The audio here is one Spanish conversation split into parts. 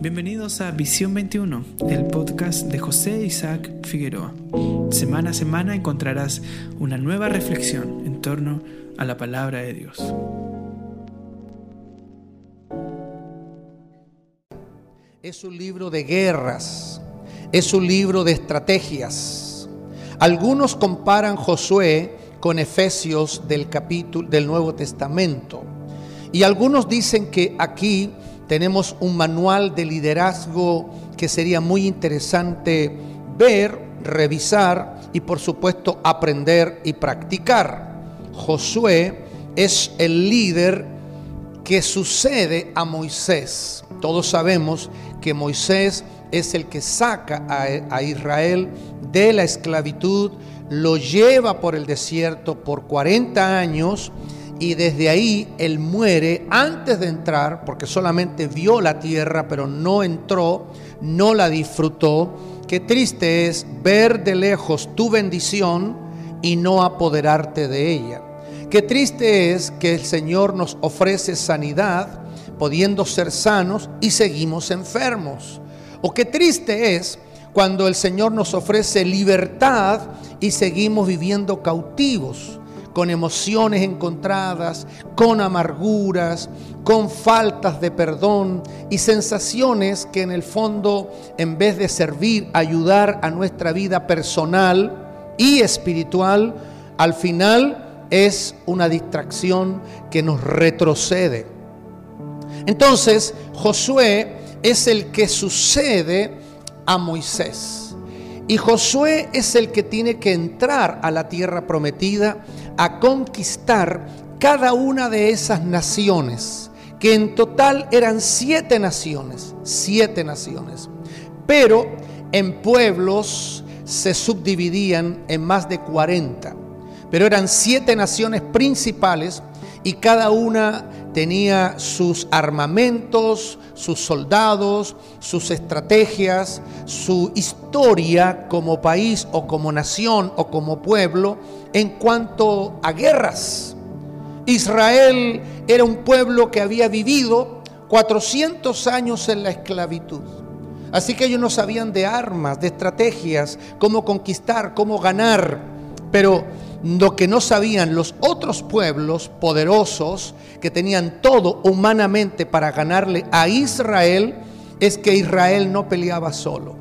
Bienvenidos a Visión 21, el podcast de José Isaac Figueroa. Semana a semana encontrarás una nueva reflexión en torno a la palabra de Dios. Es un libro de guerras, es un libro de estrategias. Algunos comparan Josué con Efesios del capítulo del Nuevo Testamento. Y algunos dicen que aquí tenemos un manual de liderazgo que sería muy interesante ver, revisar y por supuesto aprender y practicar. Josué es el líder que sucede a Moisés. Todos sabemos que Moisés es el que saca a, Israel de la esclavitud, lo lleva por el desierto por 40 años y desde ahí él muere antes de entrar, porque solamente vio la tierra, pero no entró, no la disfrutó. Qué triste es ver de lejos tu bendición y no apoderarte de ella. Qué triste es que el Señor nos ofrece sanidad, pudiendo ser sanos y seguimos enfermos. O qué triste es cuando el Señor nos ofrece libertad y seguimos viviendo cautivos con emociones encontradas, con amarguras, con faltas de perdón y sensaciones que en el fondo, en vez de servir, ayudar a nuestra vida personal y espiritual, al final es una distracción que nos retrocede. Entonces, Josué es el que sucede a Moisés. Y Josué es el que tiene que entrar a la tierra prometida a conquistar cada una de esas naciones, que en total eran siete naciones, siete naciones. Pero en pueblos se subdividían en más de 40. Pero eran siete naciones principales y cada una tenía sus armamentos, sus soldados, sus estrategias, su historia como país o como nación o como pueblo en cuanto a guerras. Israel era un pueblo que había vivido 400 años en la esclavitud. Así que ellos no sabían de armas, de estrategias, cómo conquistar, cómo ganar. Pero lo que no sabían los otros pueblos poderosos que tenían todo humanamente para ganarle a Israel es que Israel no peleaba solo.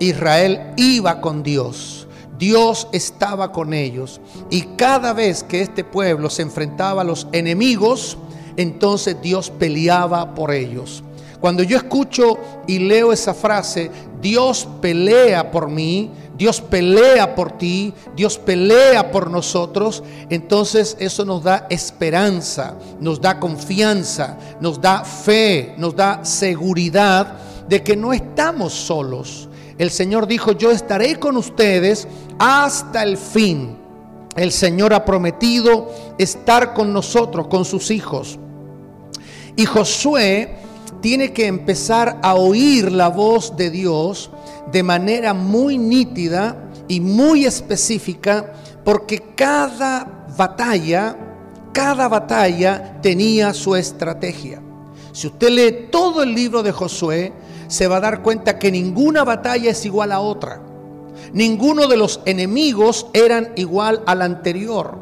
Israel iba con Dios. Dios estaba con ellos. Y cada vez que este pueblo se enfrentaba a los enemigos, entonces Dios peleaba por ellos. Cuando yo escucho y leo esa frase, Dios pelea por mí, Dios pelea por ti, Dios pelea por nosotros, entonces eso nos da esperanza, nos da confianza, nos da fe, nos da seguridad de que no estamos solos. El Señor dijo, yo estaré con ustedes hasta el fin. El Señor ha prometido estar con nosotros, con sus hijos. Y Josué tiene que empezar a oír la voz de Dios de manera muy nítida y muy específica, porque cada batalla, cada batalla tenía su estrategia. Si usted lee todo el libro de Josué, se va a dar cuenta que ninguna batalla es igual a otra. Ninguno de los enemigos eran igual al anterior.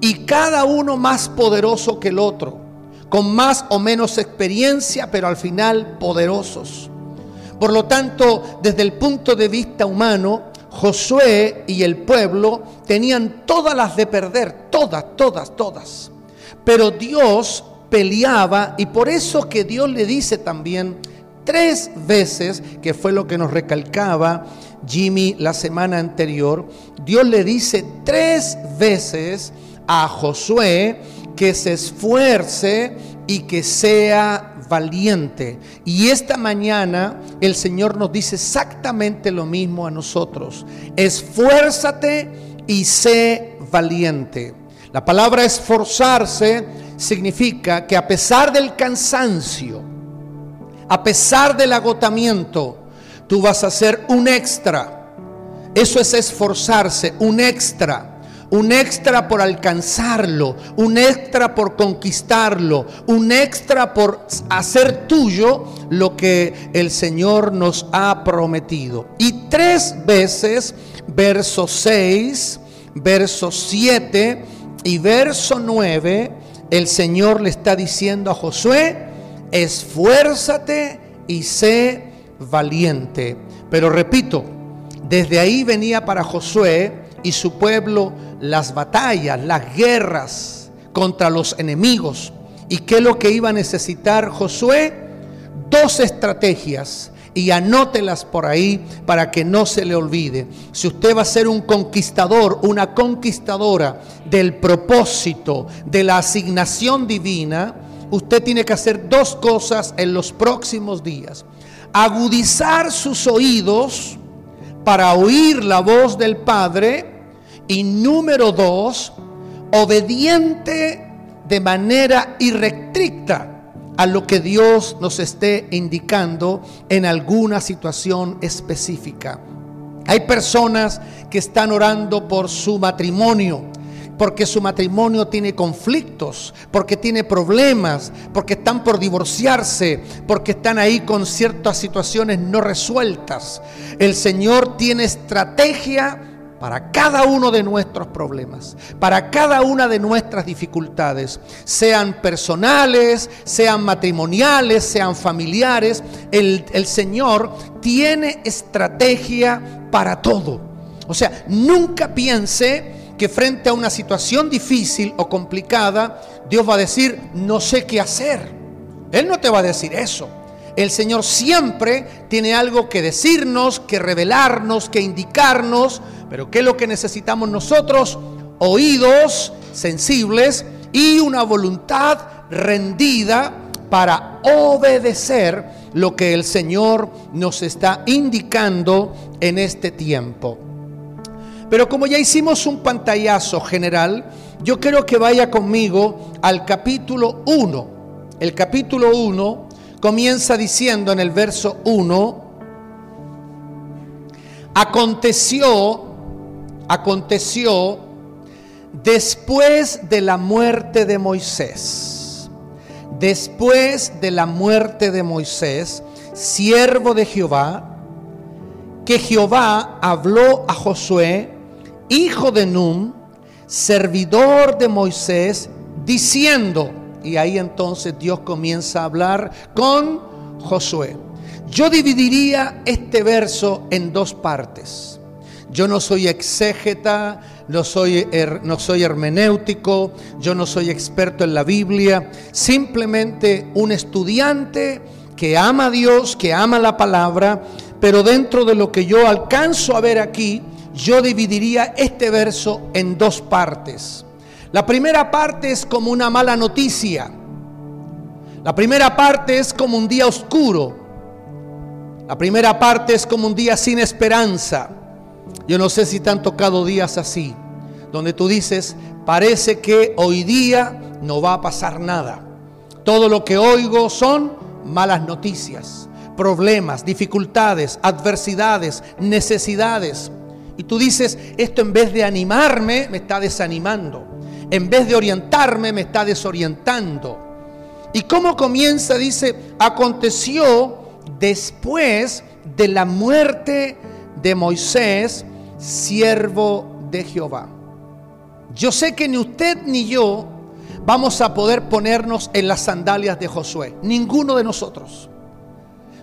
Y cada uno más poderoso que el otro, con más o menos experiencia, pero al final poderosos. Por lo tanto, desde el punto de vista humano, Josué y el pueblo tenían todas las de perder, todas, todas, todas. Pero Dios peleaba y por eso que Dios le dice también tres veces, que fue lo que nos recalcaba Jimmy la semana anterior, Dios le dice tres veces a Josué que se esfuerce y que sea valiente. Y esta mañana el Señor nos dice exactamente lo mismo a nosotros. Esfuérzate y sé valiente. La palabra esforzarse significa que a pesar del cansancio, a pesar del agotamiento, tú vas a hacer un extra. Eso es esforzarse, un extra, un extra por alcanzarlo, un extra por conquistarlo, un extra por hacer tuyo lo que el Señor nos ha prometido. Y tres veces, verso 6, verso 7 y verso 9, el Señor le está diciendo a Josué, esfuérzate y sé valiente. Pero repito, desde ahí venía para Josué y su pueblo las batallas, las guerras contra los enemigos. ¿Y qué es lo que iba a necesitar Josué? Dos estrategias y anótelas por ahí para que no se le olvide. Si usted va a ser un conquistador, una conquistadora del propósito, de la asignación divina, usted tiene que hacer dos cosas en los próximos días. Agudizar sus oídos para oír la voz del Padre y número dos, obediente de manera irrestricta a lo que Dios nos esté indicando en alguna situación específica. Hay personas que están orando por su matrimonio, porque su matrimonio tiene conflictos, porque tiene problemas, porque están por divorciarse, porque están ahí con ciertas situaciones no resueltas. El Señor tiene estrategia para cada uno de nuestros problemas, para cada una de nuestras dificultades, sean personales, sean matrimoniales, sean familiares, el, Señor tiene estrategia para todo. O sea, nunca piense que frente a una situación difícil o complicada, Dios va a decir, no sé qué hacer. Él no te va a decir eso. El Señor siempre tiene algo que decirnos, que revelarnos, que indicarnos pero ¿qué es lo que necesitamos nosotros? Oídos sensibles y una voluntad rendida para obedecer lo que el Señor nos está indicando en este tiempo. Pero como ya hicimos un pantallazo general, yo quiero que vaya conmigo al capítulo 1. El capítulo 1 comienza diciendo en el verso 1, aconteció aconteció después de la muerte de Moisés. Después de la muerte de Moisés, siervo de Jehová, que Jehová habló a Josué, hijo de Num, servidor de Moisés, diciendo, y ahí entonces Dios comienza a hablar con Josué. Yo dividiría este verso en dos partes. Yo no soy exégeta, no soy, no soy hermenéutico, yo no soy experto en la Biblia, simplemente un estudiante que ama a Dios, que ama la palabra, pero dentro de lo que yo alcanzo a ver aquí, yo dividiría este verso en dos partes. La primera parte es como una mala noticia. La primera parte es como un día oscuro. La primera parte es como un día sin esperanza. Yo no sé si te han tocado días así, donde tú dices, parece que hoy día no va a pasar nada. Todo lo que oigo son malas noticias, problemas, dificultades, adversidades, necesidades. Y tú dices, esto en vez de animarme, me está desanimando. En vez de orientarme, me está desorientando. ¿Y cómo comienza? Dice, aconteció después de la muerte de Moisés siervo de Jehová. Yo sé que ni usted ni yo vamos a poder ponernos en las sandalias de Josué, ninguno de nosotros.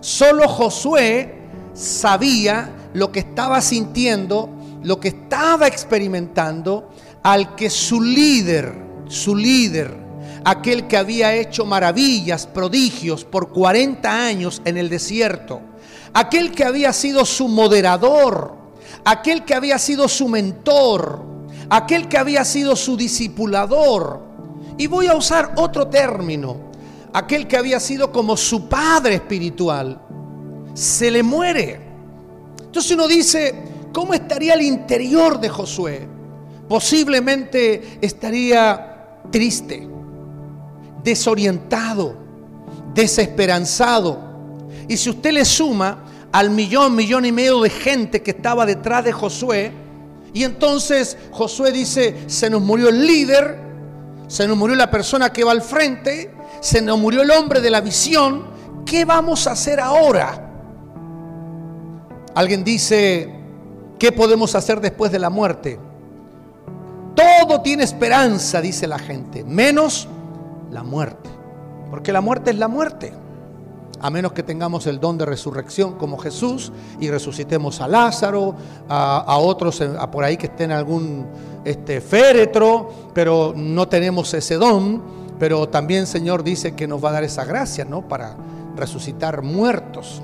Solo Josué sabía lo que estaba sintiendo, lo que estaba experimentando, al que su líder, su líder, aquel que había hecho maravillas, prodigios por 40 años en el desierto, aquel que había sido su moderador, aquel que había sido su mentor, aquel que había sido su discipulador. Y voy a usar otro término, aquel que había sido como su padre espiritual, se le muere. Entonces uno dice, ¿cómo estaría el interior de Josué? Posiblemente estaría triste, desorientado, desesperanzado. Y si usted le suma al millón, millón y medio de gente que estaba detrás de Josué Y entonces Josué dice, se nos murió el líder, se nos murió la persona que va al frente, se nos murió el hombre de la visión, ¿qué vamos a hacer ahora? Alguien dice, ¿qué podemos hacer después de la muerte? Todo tiene esperanza, dice la gente, menos la muerte. Porque la muerte es la muerte. A menos que tengamos el don de resurrección como Jesús y resucitemos a Lázaro, a, otros por ahí que estén en algún este, féretro, pero no tenemos ese don. Pero también Señor dice que nos va a dar esa gracia, ¿no? Para resucitar muertos.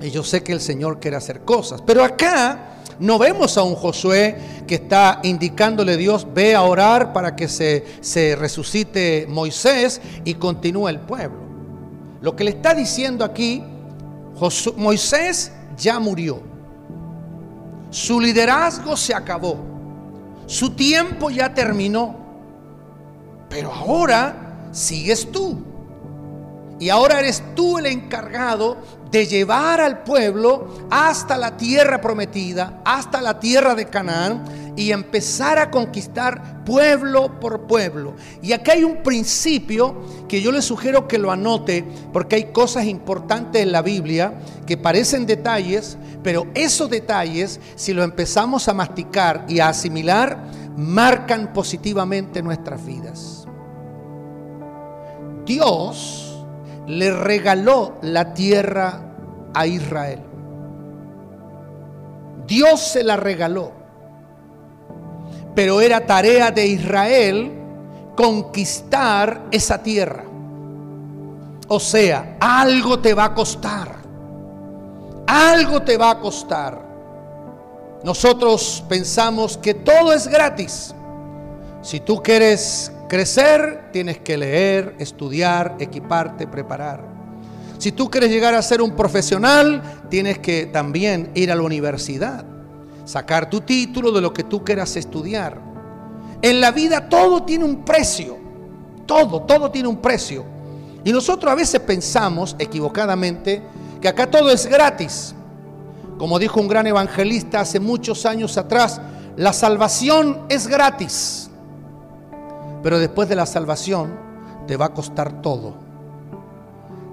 Y yo sé que el Señor quiere hacer cosas. Pero acá no vemos a un Josué que está indicándole a Dios, ve a orar para que se, se resucite Moisés y continúe el pueblo. Lo que le está diciendo aquí, Moisés ya murió. Su liderazgo se acabó. Su tiempo ya terminó. Pero ahora sigues tú. Y ahora eres tú el encargado de llevar al pueblo hasta la tierra prometida, hasta la tierra de Canaán y empezar a conquistar pueblo por pueblo. Y aquí hay un principio que yo le sugiero que lo anote porque hay cosas importantes en la Biblia que parecen detalles, pero esos detalles, si lo empezamos a masticar y a asimilar, marcan positivamente nuestras vidas. Dios le regaló la tierra a Israel. Dios se la regaló. Pero era tarea de Israel conquistar esa tierra. O sea, algo te va a costar. Algo te va a costar. Nosotros pensamos que todo es gratis. Si tú quieres crecer, tienes que leer, estudiar, equiparte, preparar. Si tú quieres llegar a ser un profesional, tienes que también ir a la universidad, sacar tu título de lo que tú quieras estudiar. En la vida todo tiene un precio, todo, todo tiene un precio. Y nosotros a veces pensamos equivocadamente que acá todo es gratis. Como dijo un gran evangelista hace muchos años atrás, la salvación es gratis. Pero después de la salvación te va a costar todo.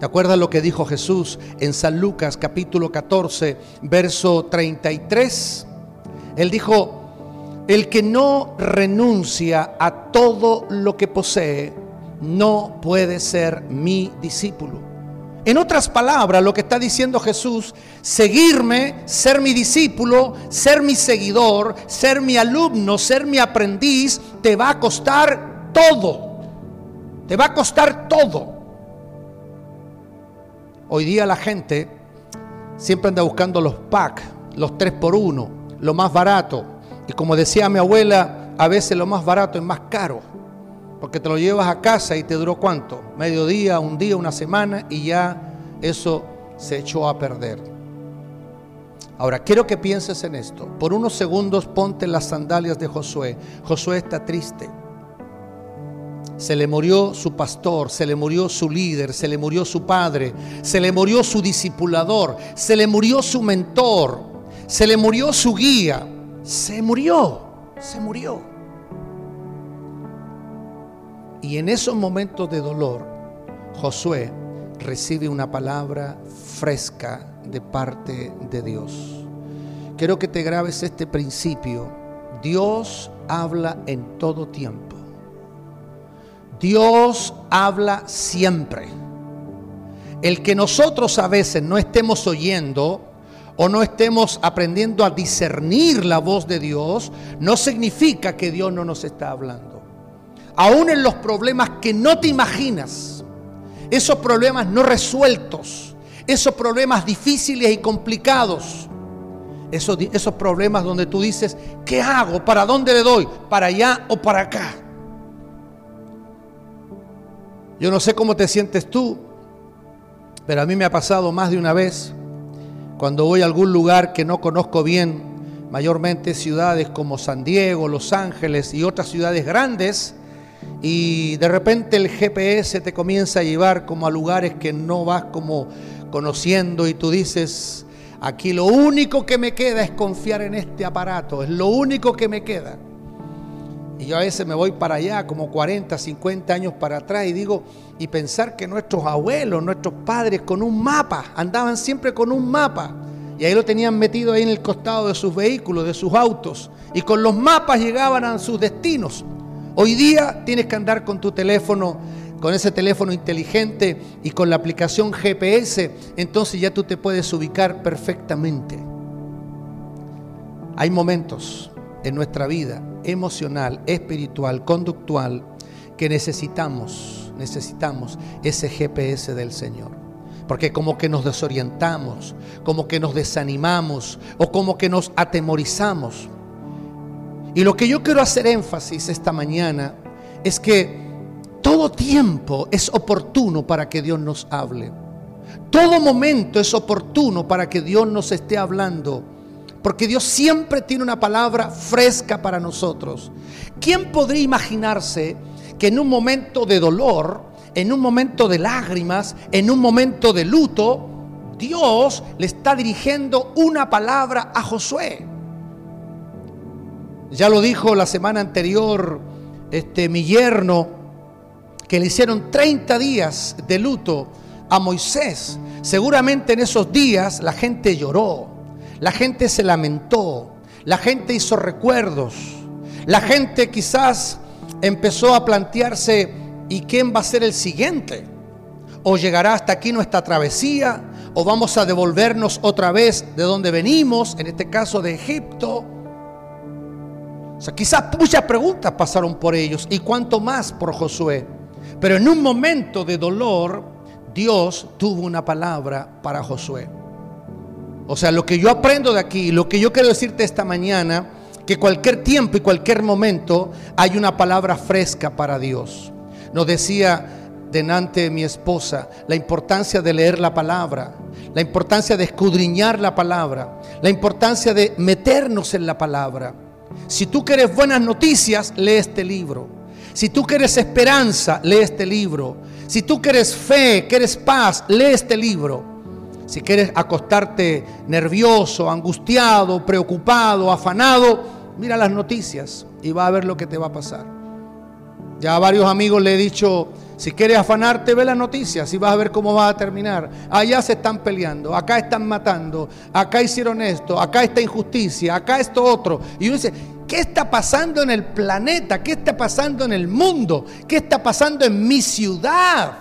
¿Te acuerdas lo que dijo Jesús en San Lucas capítulo 14, verso 33? Él dijo, el que no renuncia a todo lo que posee, no puede ser mi discípulo. En otras palabras, lo que está diciendo Jesús, seguirme, ser mi discípulo, ser mi seguidor, ser mi alumno, ser mi aprendiz, te va a costar todo. Te va a costar todo. Hoy día la gente siempre anda buscando los packs, los 3 por 1, lo más barato. Y como decía mi abuela, a veces lo más barato es más caro. Porque te lo llevas a casa y te duró cuánto? Medio día, un día, una semana y ya eso se echó a perder. Ahora, quiero que pienses en esto. Por unos segundos ponte las sandalias de Josué. Josué está triste. Se le murió su pastor, se le murió su líder, se le murió su padre, se le murió su discipulador, se le murió su mentor, se le murió su guía. Se murió, se murió. Y en esos momentos de dolor, Josué recibe una palabra fresca de parte de Dios. Quiero que te grabes este principio. Dios habla en todo tiempo. Dios habla siempre. El que nosotros a veces no estemos oyendo o no estemos aprendiendo a discernir la voz de Dios, no significa que Dios no nos está hablando. Aún en los problemas que no te imaginas, esos problemas no resueltos, esos problemas difíciles y complicados, esos, esos problemas donde tú dices, ¿qué hago? ¿Para dónde le doy? ¿Para allá o para acá? Yo no sé cómo te sientes tú, pero a mí me ha pasado más de una vez cuando voy a algún lugar que no conozco bien, mayormente ciudades como San Diego, Los Ángeles y otras ciudades grandes, y de repente el GPS te comienza a llevar como a lugares que no vas como conociendo y tú dices, Aquí lo único que me queda es confiar en este aparato, es lo único que me queda. Y yo a veces me voy para allá, como 40, 50 años para atrás, y digo, y pensar que nuestros abuelos, nuestros padres con un mapa, andaban siempre con un mapa. Y ahí lo tenían metido ahí en el costado de sus vehículos, de sus autos. Y con los mapas llegaban a sus destinos. Hoy día tienes que andar con tu teléfono, con ese teléfono inteligente y con la aplicación GPS, entonces ya tú te puedes ubicar perfectamente. Hay momentos en nuestra vida emocional, espiritual, conductual, que necesitamos, necesitamos ese GPS del Señor. Porque como que nos desorientamos, como que nos desanimamos o como que nos atemorizamos. Y lo que yo quiero hacer énfasis esta mañana es que todo tiempo es oportuno para que Dios nos hable. Todo momento es oportuno para que Dios nos esté hablando. Porque Dios siempre tiene una palabra fresca para nosotros. ¿Quién podría imaginarse que en un momento de dolor, en un momento de lágrimas, en un momento de luto, Dios le está dirigiendo una palabra a Josué? Ya lo dijo la semana anterior este mi yerno que le hicieron 30 días de luto a Moisés. Seguramente en esos días la gente lloró, la gente se lamentó, la gente hizo recuerdos, la gente quizás empezó a plantearse, ¿y quién va a ser el siguiente? ¿O llegará hasta aquí nuestra travesía? ¿O vamos a devolvernos otra vez de donde venimos, en este caso de Egipto? O sea, quizás muchas preguntas pasaron por ellos y cuánto más por Josué. Pero en un momento de dolor, Dios tuvo una palabra para Josué. O sea, lo que yo aprendo de aquí, lo que yo quiero decirte esta mañana, que cualquier tiempo y cualquier momento hay una palabra fresca para Dios. Nos decía denante mi esposa la importancia de leer la palabra, la importancia de escudriñar la palabra, la importancia de meternos en la palabra. Si tú quieres buenas noticias, lee este libro. Si tú quieres esperanza, lee este libro. Si tú quieres fe, quieres paz, lee este libro. Si quieres acostarte nervioso, angustiado, preocupado, afanado, mira las noticias y va a ver lo que te va a pasar. Ya a varios amigos le he dicho, si quieres afanarte, ve las noticias y vas a ver cómo va a terminar. Allá se están peleando, acá están matando, acá hicieron esto, acá esta injusticia, acá esto otro. Y uno dice, ¿qué está pasando en el planeta? ¿Qué está pasando en el mundo? ¿Qué está pasando en mi ciudad?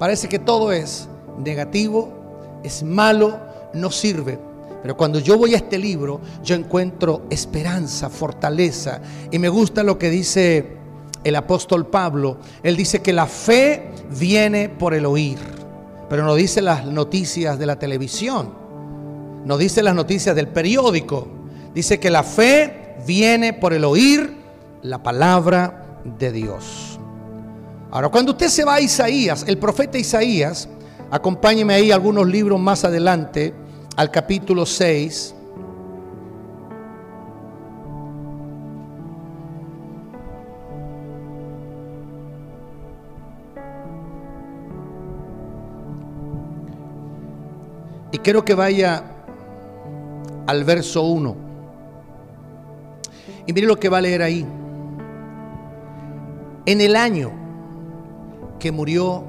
Parece que todo es negativo, es malo, no sirve. Pero cuando yo voy a este libro, yo encuentro esperanza, fortaleza. Y me gusta lo que dice el apóstol Pablo. Él dice que la fe viene por el oír. Pero no dice las noticias de la televisión. No dice las noticias del periódico. Dice que la fe viene por el oír la palabra de Dios. Ahora, cuando usted se va a Isaías, el profeta Isaías, Acompáñeme ahí algunos libros más adelante, al capítulo 6. Y quiero que vaya al verso 1. Y mire lo que va a leer ahí. En el año que murió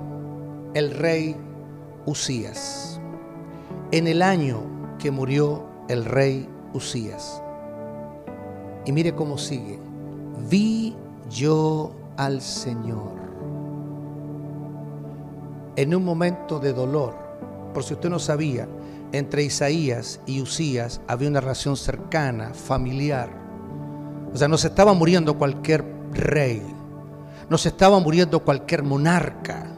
el rey Usías, en el año que murió el rey Usías. Y mire cómo sigue. Vi yo al Señor en un momento de dolor. Por si usted no sabía, entre Isaías y Usías había una relación cercana, familiar. O sea, no se estaba muriendo cualquier rey, no se estaba muriendo cualquier monarca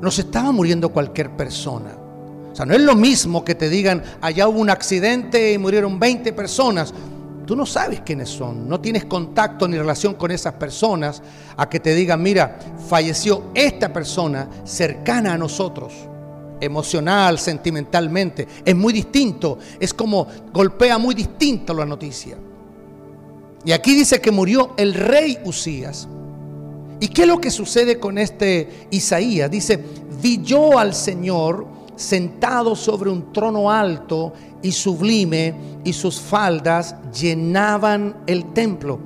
no se estaba muriendo cualquier persona. O sea, no es lo mismo que te digan, allá hubo un accidente y murieron 20 personas. Tú no sabes quiénes son, no tienes contacto ni relación con esas personas a que te digan, mira, falleció esta persona cercana a nosotros, emocional, sentimentalmente. Es muy distinto, es como golpea muy distinto la noticia. Y aquí dice que murió el rey Usías. ¿Y qué es lo que sucede con este Isaías? Dice, vi yo al Señor sentado sobre un trono alto y sublime, y sus faldas llenaban el templo.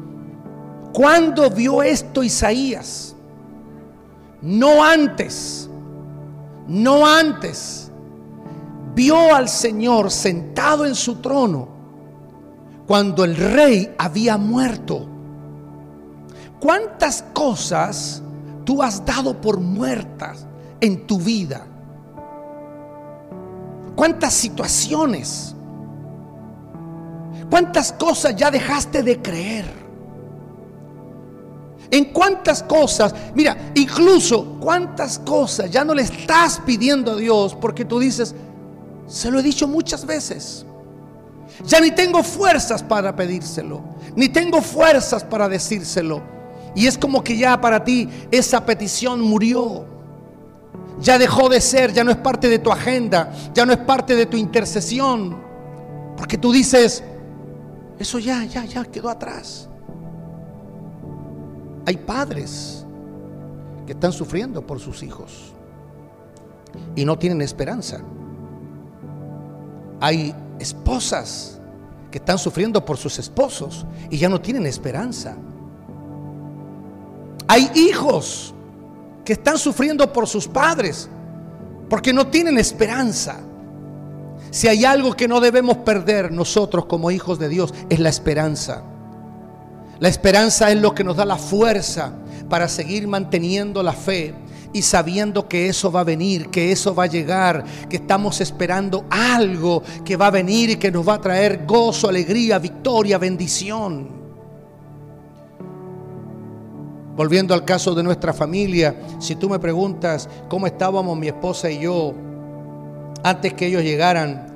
¿Cuándo vio esto Isaías? No antes, no antes. Vio al Señor sentado en su trono cuando el rey había muerto. ¿Cuántas cosas tú has dado por muertas en tu vida? ¿Cuántas situaciones? ¿Cuántas cosas ya dejaste de creer? En cuántas cosas, mira, incluso cuántas cosas ya no le estás pidiendo a Dios porque tú dices, se lo he dicho muchas veces. Ya ni tengo fuerzas para pedírselo, ni tengo fuerzas para decírselo. Y es como que ya para ti esa petición murió. Ya dejó de ser, ya no es parte de tu agenda, ya no es parte de tu intercesión. Porque tú dices, eso ya, ya, ya quedó atrás. Hay padres que están sufriendo por sus hijos y no tienen esperanza. Hay esposas que están sufriendo por sus esposos y ya no tienen esperanza. Hay hijos que están sufriendo por sus padres porque no tienen esperanza. Si hay algo que no debemos perder nosotros como hijos de Dios es la esperanza. La esperanza es lo que nos da la fuerza para seguir manteniendo la fe y sabiendo que eso va a venir, que eso va a llegar, que estamos esperando algo que va a venir y que nos va a traer gozo, alegría, victoria, bendición. Volviendo al caso de nuestra familia, si tú me preguntas cómo estábamos mi esposa y yo antes que ellos llegaran,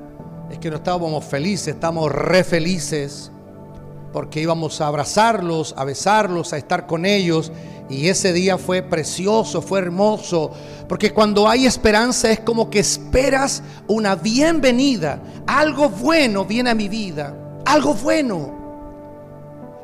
es que no estábamos felices, estamos re felices porque íbamos a abrazarlos, a besarlos, a estar con ellos. Y ese día fue precioso, fue hermoso, porque cuando hay esperanza es como que esperas una bienvenida. Algo bueno viene a mi vida, algo bueno.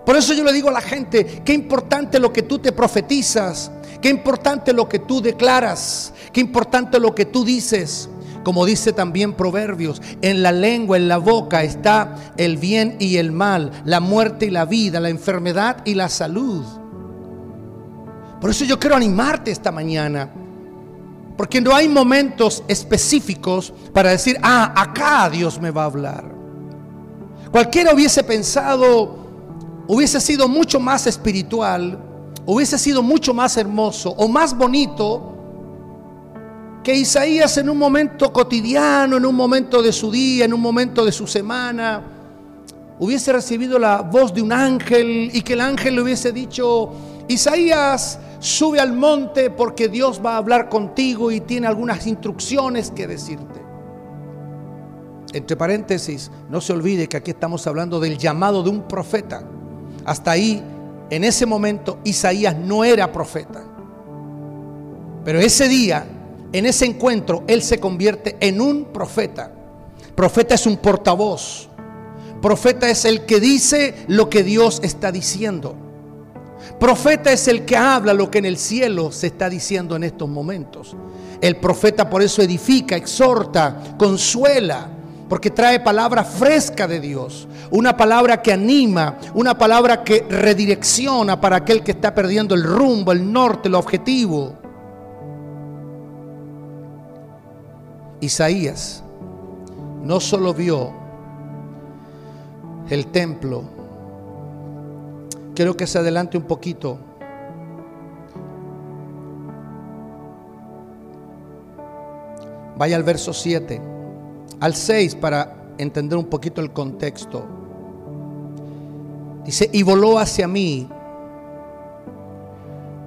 Por eso yo le digo a la gente, qué importante lo que tú te profetizas, qué importante lo que tú declaras, qué importante lo que tú dices. Como dice también Proverbios, en la lengua, en la boca está el bien y el mal, la muerte y la vida, la enfermedad y la salud. Por eso yo quiero animarte esta mañana. Porque no hay momentos específicos para decir, ah, acá Dios me va a hablar. Cualquiera hubiese pensado, hubiese sido mucho más espiritual, hubiese sido mucho más hermoso o más bonito que Isaías en un momento cotidiano, en un momento de su día, en un momento de su semana, hubiese recibido la voz de un ángel y que el ángel le hubiese dicho, Isaías, sube al monte porque Dios va a hablar contigo y tiene algunas instrucciones que decirte. Entre paréntesis, no se olvide que aquí estamos hablando del llamado de un profeta. Hasta ahí, en ese momento, Isaías no era profeta. Pero ese día en ese encuentro él se convierte en un profeta. Profeta es un portavoz. Profeta es el que dice lo que Dios está diciendo. Profeta es el que habla lo que en el cielo se está diciendo en estos momentos. El profeta por eso edifica, exhorta, consuela, porque trae palabra fresca de Dios, una palabra que anima, una palabra que redirecciona para aquel que está perdiendo el rumbo, el norte, el objetivo. Isaías no solo vio el templo, quiero que se adelante un poquito. Vaya al verso 7, al 6 para entender un poquito el contexto. Dice, y voló hacia mí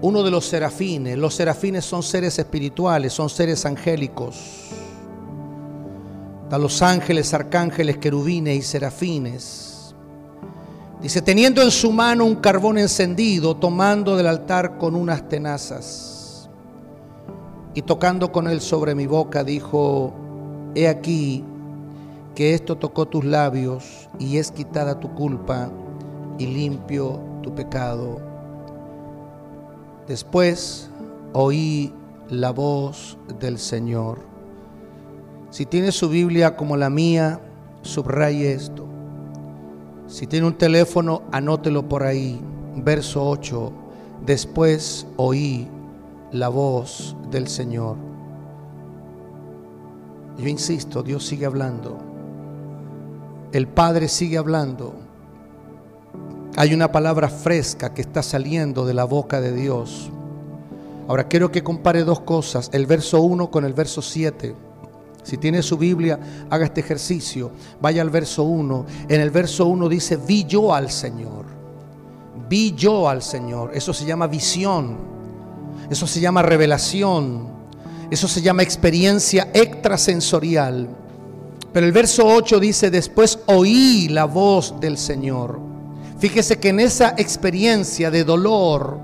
uno de los serafines. Los serafines son seres espirituales, son seres angélicos a los ángeles, arcángeles, querubines y serafines. Dice, teniendo en su mano un carbón encendido, tomando del altar con unas tenazas y tocando con él sobre mi boca, dijo, he aquí que esto tocó tus labios y es quitada tu culpa y limpio tu pecado. Después oí la voz del Señor Si tiene su Biblia como la mía, subraye esto. Si tiene un teléfono, anótelo por ahí. Verso 8. Después oí la voz del Señor. Yo insisto, Dios sigue hablando. El Padre sigue hablando. Hay una palabra fresca que está saliendo de la boca de Dios. Ahora quiero que compare dos cosas, el verso 1 con el verso 7. Si tiene su Biblia, haga este ejercicio. Vaya al verso 1. En el verso 1 dice, vi yo al Señor. Vi yo al Señor. Eso se llama visión. Eso se llama revelación. Eso se llama experiencia extrasensorial. Pero el verso 8 dice, después oí la voz del Señor. Fíjese que en esa experiencia de dolor,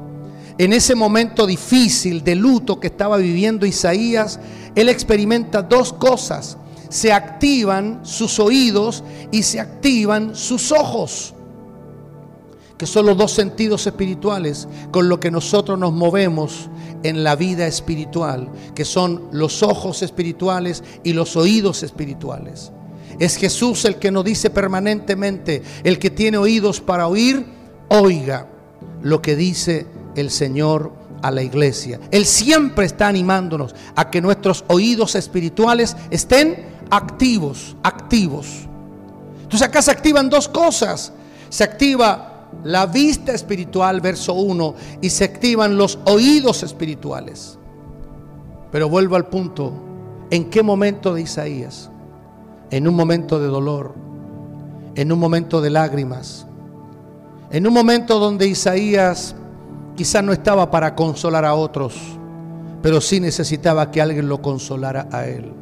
en ese momento difícil de luto que estaba viviendo Isaías, él experimenta dos cosas. Se activan sus oídos y se activan sus ojos, que son los dos sentidos espirituales con los que nosotros nos movemos en la vida espiritual, que son los ojos espirituales y los oídos espirituales. Es Jesús el que nos dice permanentemente, el que tiene oídos para oír, oiga lo que dice el Señor a la iglesia. Él siempre está animándonos a que nuestros oídos espirituales estén activos, activos. Entonces acá se activan dos cosas. Se activa la vista espiritual, verso 1, y se activan los oídos espirituales. Pero vuelvo al punto, ¿en qué momento de Isaías? En un momento de dolor, en un momento de lágrimas, en un momento donde Isaías quizás no estaba para consolar a otros, pero sí necesitaba que alguien lo consolara a él.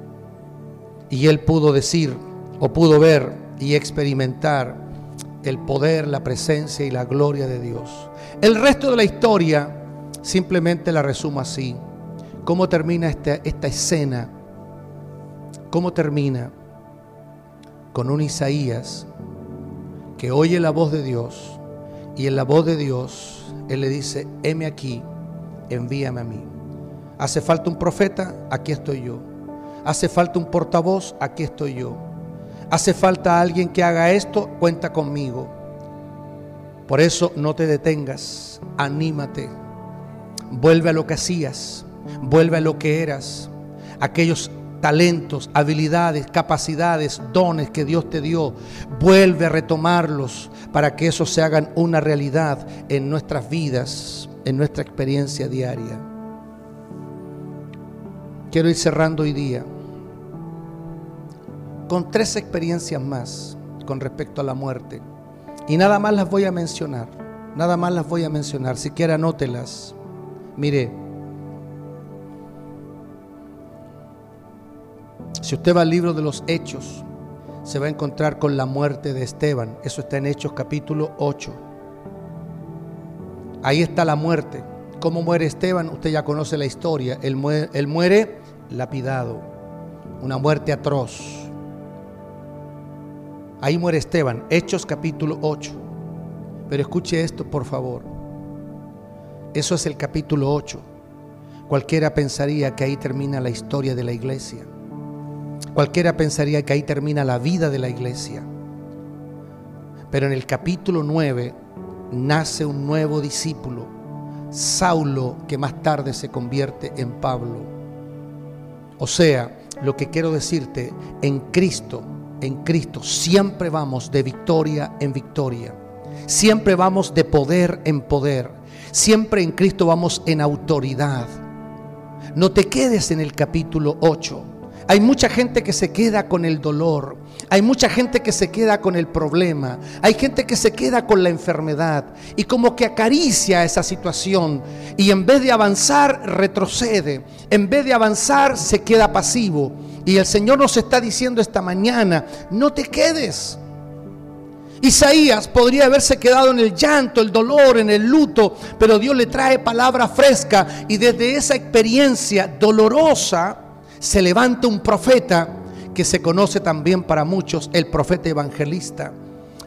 Y él pudo decir o pudo ver y experimentar el poder, la presencia y la gloria de Dios. El resto de la historia simplemente la resumo así. ¿Cómo termina esta, escena? ¿Cómo termina? Con un Isaías que oye la voz de Dios y en la voz de Dios él le dice, heme aquí, envíame a mí. Hace falta un profeta, aquí estoy yo. Hace falta un portavoz, aquí estoy yo. Hace falta alguien que haga esto, cuenta conmigo. Por eso no te detengas, anímate. Vuelve a lo que hacías, vuelve a lo que eras. Aquellos talentos, habilidades, capacidades, dones que Dios te dio, vuelve a retomarlos para que eso se hagan una realidad en nuestras vidas, en nuestra experiencia diaria. Quiero ir cerrando hoy día con tres experiencias más con respecto a la muerte. Y nada más las voy a mencionar, nada más las voy a mencionar, siquiera anótelas. Mire, Si usted va al libro de los Hechos, se va a encontrar con la muerte de Esteban. Eso está en Hechos capítulo 8. Ahí está la muerte. ¿Cómo muere Esteban? Usted ya conoce la historia. Él muere, él muere lapidado. Una muerte atroz. Ahí muere Esteban. Hechos capítulo 8. Pero escuche esto, por favor. Eso es el capítulo 8. Cualquiera pensaría que ahí termina la historia de la iglesia. Cualquiera pensaría que ahí termina la vida de la iglesia. Pero en el capítulo 9 nace un nuevo discípulo, Saulo, que más tarde se convierte en Pablo. O sea, lo que quiero decirte, en Cristo, en Cristo siempre vamos de victoria en victoria. Siempre vamos de poder en poder. Siempre en Cristo vamos en autoridad. No te quedes en el capítulo 8. Hay mucha gente que se queda con el dolor. Hay mucha gente que se queda con el problema. Hay gente que se queda con la enfermedad. Y como que acaricia esa situación. Y en vez de avanzar, retrocede. En vez de avanzar, se queda pasivo. Y el Señor nos está diciendo esta mañana, no te quedes. Isaías podría haberse quedado en el llanto, el dolor, en el luto, pero Dios le trae palabra fresca y desde esa experiencia dolorosa, se levanta un profeta que se conoce también para muchos el profeta evangelista.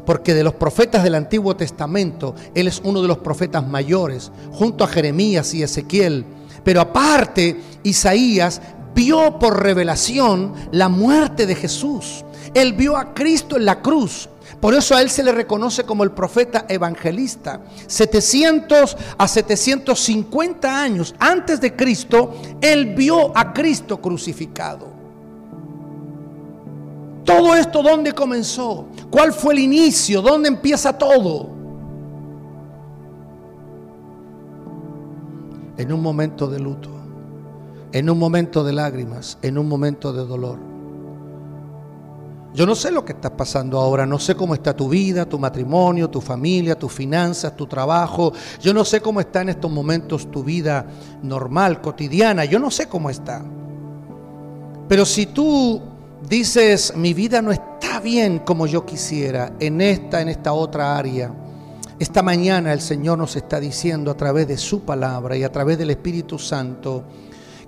Porque de los profetas del Antiguo Testamento, él es uno de los profetas mayores, junto a Jeremías y Ezequiel. Pero aparte, Isaías vio por revelación la muerte de Jesús. Él vio a Cristo en la cruz. Por eso a él se le reconoce como el profeta evangelista. 700 a 750 años antes de Cristo, él vio a Cristo crucificado. Todo esto, ¿dónde comenzó? ¿Cuál fue el inicio? ¿Dónde empieza todo? En un momento de luto, en un momento de lágrimas, en un momento de dolor. Yo no sé lo que estás pasando ahora, no sé cómo está tu vida, tu matrimonio, tu familia, tus finanzas, tu trabajo. Yo no sé cómo está en estos momentos tu vida normal, cotidiana. Yo no sé cómo está. Pero si tú dices, mi vida no está bien como yo quisiera, en esta, en esta otra área, esta mañana el Señor nos está diciendo a través de su palabra y a través del Espíritu Santo,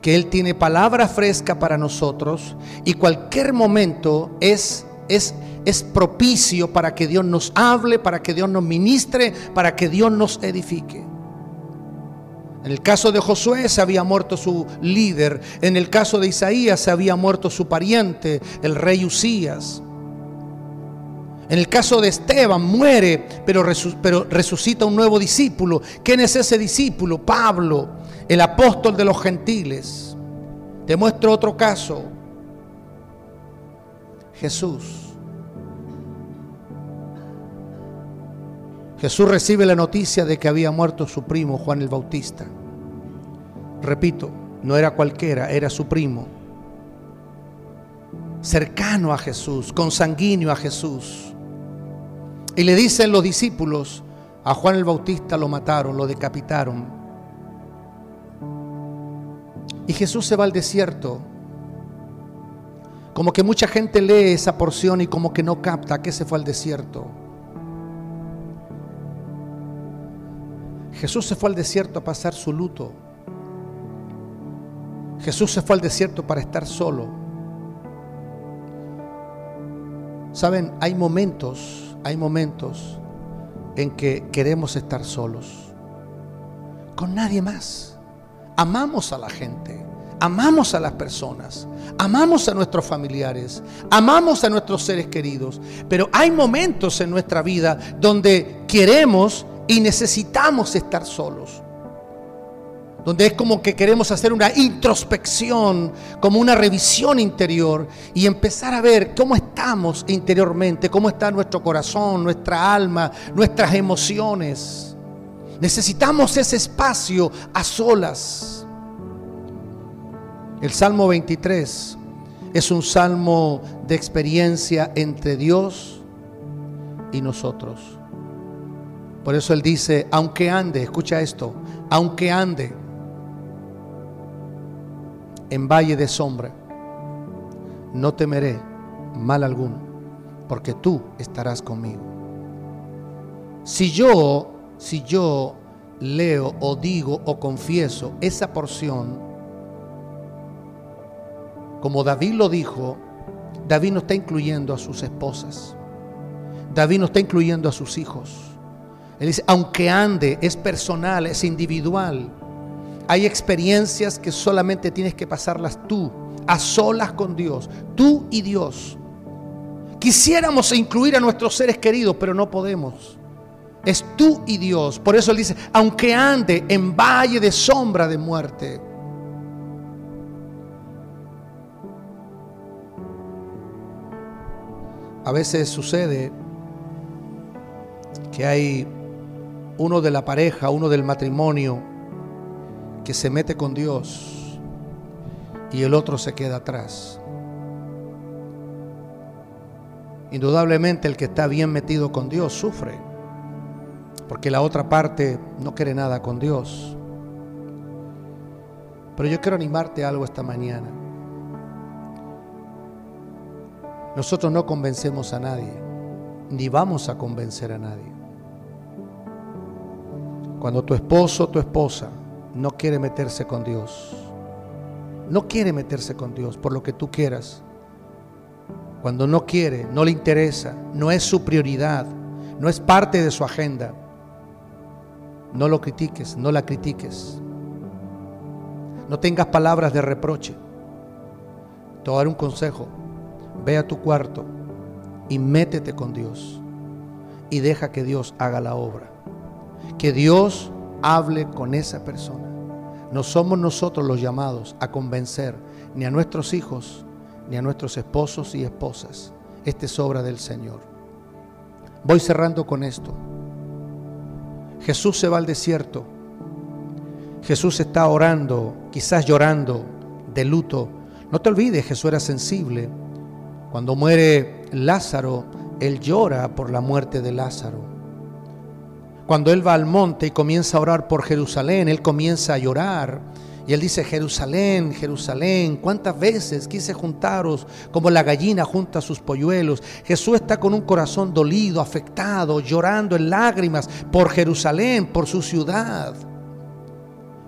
que Él tiene palabra fresca para nosotros y cualquier momento es, es, es propicio para que Dios nos hable, para que Dios nos ministre, para que Dios nos edifique. En el caso de Josué se había muerto su líder, en el caso de Isaías se había muerto su pariente, el rey Usías. En el caso de Esteban muere, pero, pero resucita un nuevo discípulo. ¿Quién es ese discípulo? Pablo el apóstol de los gentiles. Te muestro otro caso. Jesús. Jesús recibe la noticia de que había muerto su primo Juan el Bautista. Repito, no era cualquiera, era su primo. Cercano a Jesús, consanguíneo a Jesús. Y le dicen los discípulos, a Juan el Bautista lo mataron, lo decapitaron. Y Jesús se va al desierto. Como que mucha gente lee esa porción y como que no capta que se fue al desierto. Jesús se fue al desierto a pasar su luto. Jesús se fue al desierto para estar solo. Saben, hay momentos, hay momentos en que queremos estar solos, con nadie más. Amamos a la gente, amamos a las personas, amamos a nuestros familiares, amamos a nuestros seres queridos, pero hay momentos en nuestra vida donde queremos y necesitamos estar solos. Donde es como que queremos hacer una introspección, como una revisión interior y empezar a ver cómo estamos interiormente, cómo está nuestro corazón, nuestra alma, nuestras emociones. Necesitamos ese espacio a solas. El Salmo 23 es un salmo de experiencia entre Dios y nosotros. Por eso Él dice, aunque ande, escucha esto, aunque ande en valle de sombra, no temeré mal alguno, porque tú estarás conmigo. Si yo si yo leo o digo o confieso esa porción, como David lo dijo, David no está incluyendo a sus esposas. David no está incluyendo a sus hijos. Él dice, aunque ande, es personal, es individual. Hay experiencias que solamente tienes que pasarlas tú, a solas con Dios, tú y Dios. Quisiéramos incluir a nuestros seres queridos, pero no podemos. Es tú y Dios. Por eso él dice, aunque ande en valle de sombra de muerte. A veces sucede que hay uno de la pareja, uno del matrimonio, que se mete con Dios y el otro se queda atrás. Indudablemente el que está bien metido con Dios sufre porque la otra parte no quiere nada con Dios. Pero yo quiero animarte a algo esta mañana. Nosotros no convencemos a nadie, ni vamos a convencer a nadie. Cuando tu esposo o tu esposa no quiere meterse con Dios, no quiere meterse con Dios por lo que tú quieras, cuando no quiere, no le interesa, no es su prioridad, no es parte de su agenda, no lo critiques, no la critiques. No tengas palabras de reproche. Te voy a dar un consejo. Ve a tu cuarto y métete con Dios. Y deja que Dios haga la obra. Que Dios hable con esa persona. No somos nosotros los llamados a convencer ni a nuestros hijos, ni a nuestros esposos y esposas. Esta es obra del Señor. Voy cerrando con esto. Jesús se va al desierto. Jesús está orando, quizás llorando de luto. No te olvides, Jesús era sensible. Cuando muere Lázaro, él llora por la muerte de Lázaro. Cuando él va al monte y comienza a orar por Jerusalén, él comienza a llorar. Y él dice, Jerusalén, Jerusalén, ¿cuántas veces quise juntaros como la gallina junta sus polluelos? Jesús está con un corazón dolido, afectado, llorando en lágrimas por Jerusalén, por su ciudad.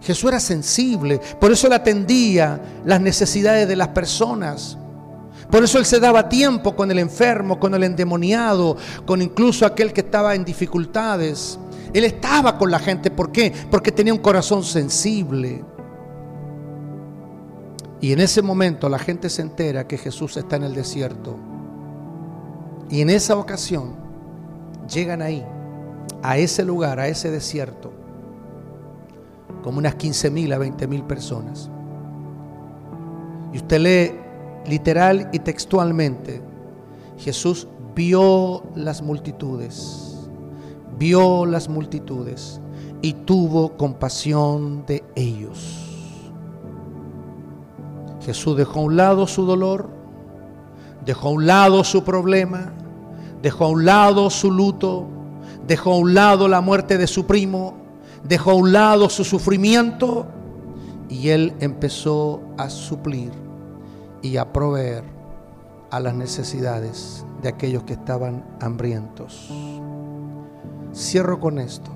Jesús era sensible, por eso él atendía las necesidades de las personas. Por eso él se daba tiempo con el enfermo, con el endemoniado, con incluso aquel que estaba en dificultades. Él estaba con la gente. ¿Por qué? Porque tenía un corazón sensible. Y en ese momento la gente se entera que Jesús está en el desierto. Y en esa ocasión llegan ahí, a ese lugar, a ese desierto, como unas 15 mil a 20 mil personas. Y usted lee literal y textualmente, Jesús vio las multitudes, vio las multitudes y tuvo compasión de ellos. Jesús dejó a un lado su dolor, dejó a un lado su problema, dejó a un lado su luto, dejó a un lado la muerte de su primo, dejó a un lado su sufrimiento y él empezó a suplir y a proveer a las necesidades de aquellos que estaban hambrientos. Cierro con esto.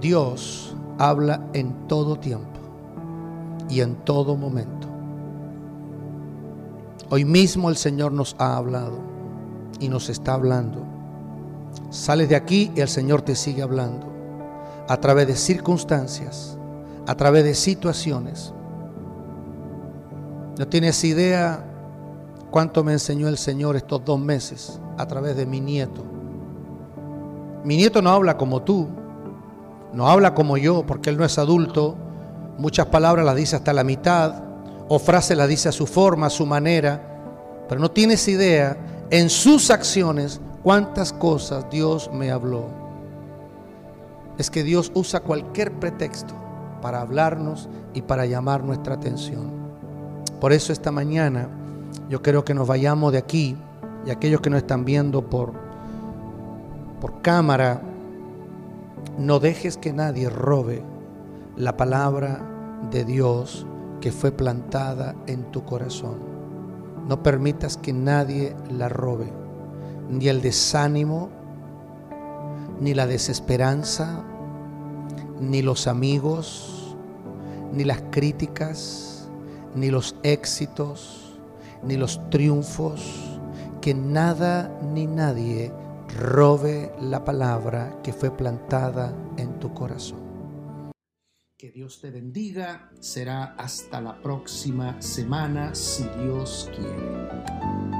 Dios habla en todo tiempo y en todo momento. Hoy mismo el Señor nos ha hablado y nos está hablando. Sales de aquí y el Señor te sigue hablando a través de circunstancias, a través de situaciones. No tienes idea cuánto me enseñó el Señor estos dos meses a través de mi nieto. Mi nieto no habla como tú, no habla como yo porque él no es adulto, muchas palabras las dice hasta la mitad, o frases las dice a su forma, a su manera, pero no tienes idea en sus acciones cuántas cosas Dios me habló. Es que Dios usa cualquier pretexto para hablarnos y para llamar nuestra atención. Por eso esta mañana yo quiero que nos vayamos de aquí y aquellos que nos están viendo por, por cámara, no dejes que nadie robe la palabra de Dios que fue plantada en tu corazón. No permitas que nadie la robe, ni el desánimo, ni la desesperanza, ni los amigos, ni las críticas, ni los éxitos, ni los triunfos, que nada ni nadie robe la palabra que fue plantada en tu corazón. Que Dios te bendiga. Será hasta la próxima semana si Dios quiere.